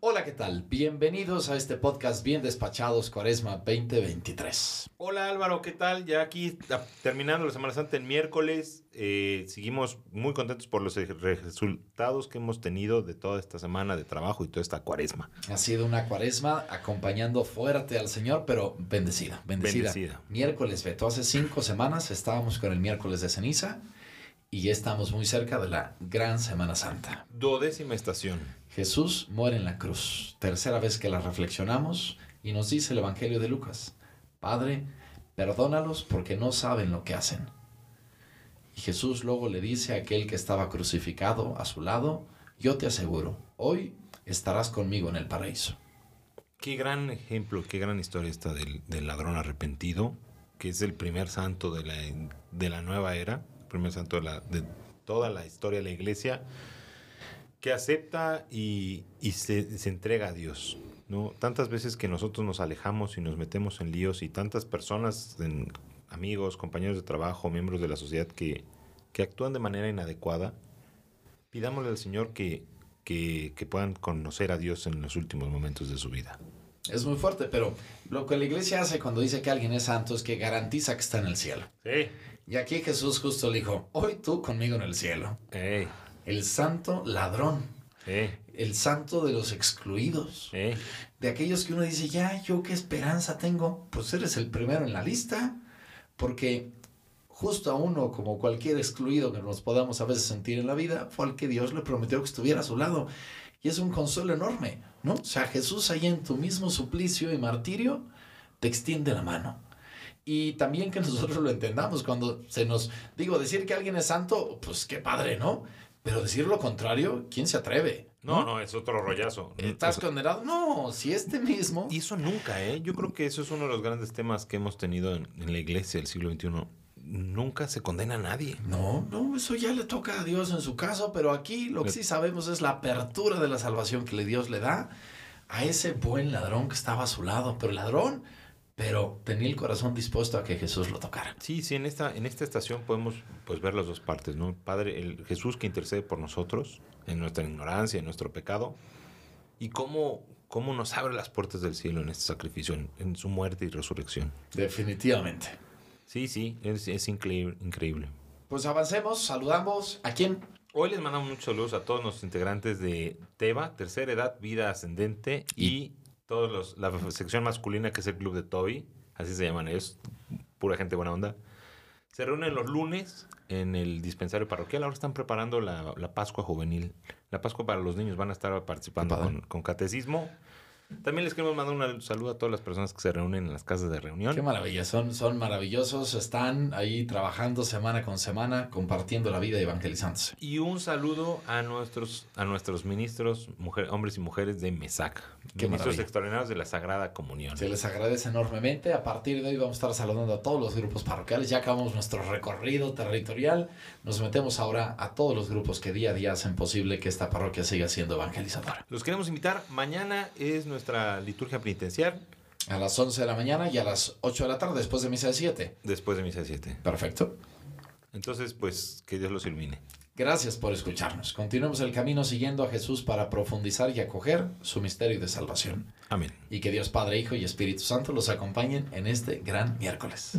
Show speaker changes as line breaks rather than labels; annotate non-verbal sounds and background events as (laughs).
Hola, ¿qué tal? Bienvenidos a este podcast Bien Despachados Cuaresma 2023.
Hola Álvaro, ¿qué tal? Ya aquí terminando la Semana Santa en miércoles, eh, seguimos muy contentos por los resultados que hemos tenido de toda esta semana de trabajo y toda esta cuaresma.
Ha sido una cuaresma acompañando fuerte al Señor, pero bendecida, bendecida. bendecida. Miércoles, Beto, hace cinco semanas estábamos con el miércoles de ceniza y ya estamos muy cerca de la gran Semana Santa.
Duodécima estación.
Jesús muere en la cruz. Tercera vez que la reflexionamos y nos dice el Evangelio de Lucas, Padre, perdónalos porque no saben lo que hacen. Y Jesús luego le dice a aquel que estaba crucificado a su lado, yo te aseguro, hoy estarás conmigo en el paraíso.
Qué gran ejemplo, qué gran historia esta del, ladrón arrepentido, que es el primer santo de la, de la nueva era, primer santo de, la, de toda la historia de la iglesia que acepta y, se, entrega a Dios. ¿no? Tantas veces que nosotros nos alejamos y nos metemos en líos y tantas personas, amigos, compañeros de trabajo, miembros de la sociedad que, que actúan de manera inadecuada, pidámosle al Señor que, que, que, puedan conocer a Dios en los últimos momentos de su vida.
Es muy fuerte, pero lo que la iglesia hace cuando dice que alguien es santo es que garantiza que está en el cielo.
Sí.
Y aquí Jesús justo le dijo, hoy tú conmigo en el cielo el santo ladrón, el santo de los excluidos, de aquellos que uno dice, ya, yo qué esperanza tengo, pues eres el primero en la lista, porque justo a uno, como cualquier excluido que nos podamos a veces sentir en la vida, fue al que Dios le prometió que estuviera a su lado. Y es un consuelo enorme, ¿no? O sea, Jesús ahí en tu mismo suplicio y martirio te extiende la mano. Y también que (laughs) nosotros lo entendamos cuando se nos, digo, decir que alguien es santo, pues qué padre, ¿no? Pero decir lo contrario, ¿quién se atreve?
No, no, es otro rollazo.
¿Estás condenado? No, si este mismo.
Y eso nunca, ¿eh? Yo creo que eso es uno de los grandes temas que hemos tenido en, la iglesia del siglo XXI. Nunca se condena a nadie.
No, no, eso ya le toca a Dios en su caso, pero aquí lo que sí sabemos es la apertura de la salvación que Dios le da a ese buen ladrón que estaba a su lado. Pero el ladrón pero tenía el corazón dispuesto a que Jesús lo tocara.
Sí, sí, en esta, en esta estación podemos pues, ver las dos partes, ¿no? Padre, el Jesús que intercede por nosotros, en nuestra ignorancia, en nuestro pecado, y cómo, cómo nos abre las puertas del cielo en este sacrificio, en, su muerte y resurrección.
Definitivamente.
Sí, sí, es, es increíble, increíble.
Pues avancemos, saludamos. ¿A quién?
Hoy les mandamos muchos saludos a todos los integrantes de TEVA, Tercera Edad, Vida Ascendente y todos los, la sección masculina que es el club de Toby, así se llaman ellos, pura gente buena onda. Se reúnen los lunes en el dispensario parroquial. Ahora están preparando la, la Pascua juvenil. La Pascua para los niños van a estar participando con, con, catecismo. También les queremos mandar un saludo a todas las personas que se reúnen en las casas de reunión.
Qué maravilla, son, son maravillosos, están ahí trabajando semana con semana, compartiendo la vida y evangelizándose.
Y un saludo a nuestros, a nuestros ministros, hombres y mujeres de MESAC, Qué ministros extraordinarios de la Sagrada Comunión.
Se les agradece enormemente. A partir de hoy vamos a estar saludando a todos los grupos parroquiales. Ya acabamos nuestro recorrido territorial. Nos metemos ahora a todos los grupos que día a día hacen posible que esta parroquia siga siendo evangelizadora.
Los queremos invitar. Mañana es nuestro nuestra liturgia penitencial.
A las 11 de la mañana y a las 8 de la tarde, después de misa de 7.
Después de misa de 7.
Perfecto.
Entonces, pues, que Dios los ilumine.
Gracias por escucharnos. Continuemos el camino siguiendo a Jesús para profundizar y acoger su misterio de salvación.
Amén.
Y que Dios Padre, Hijo y Espíritu Santo los acompañen en este gran miércoles.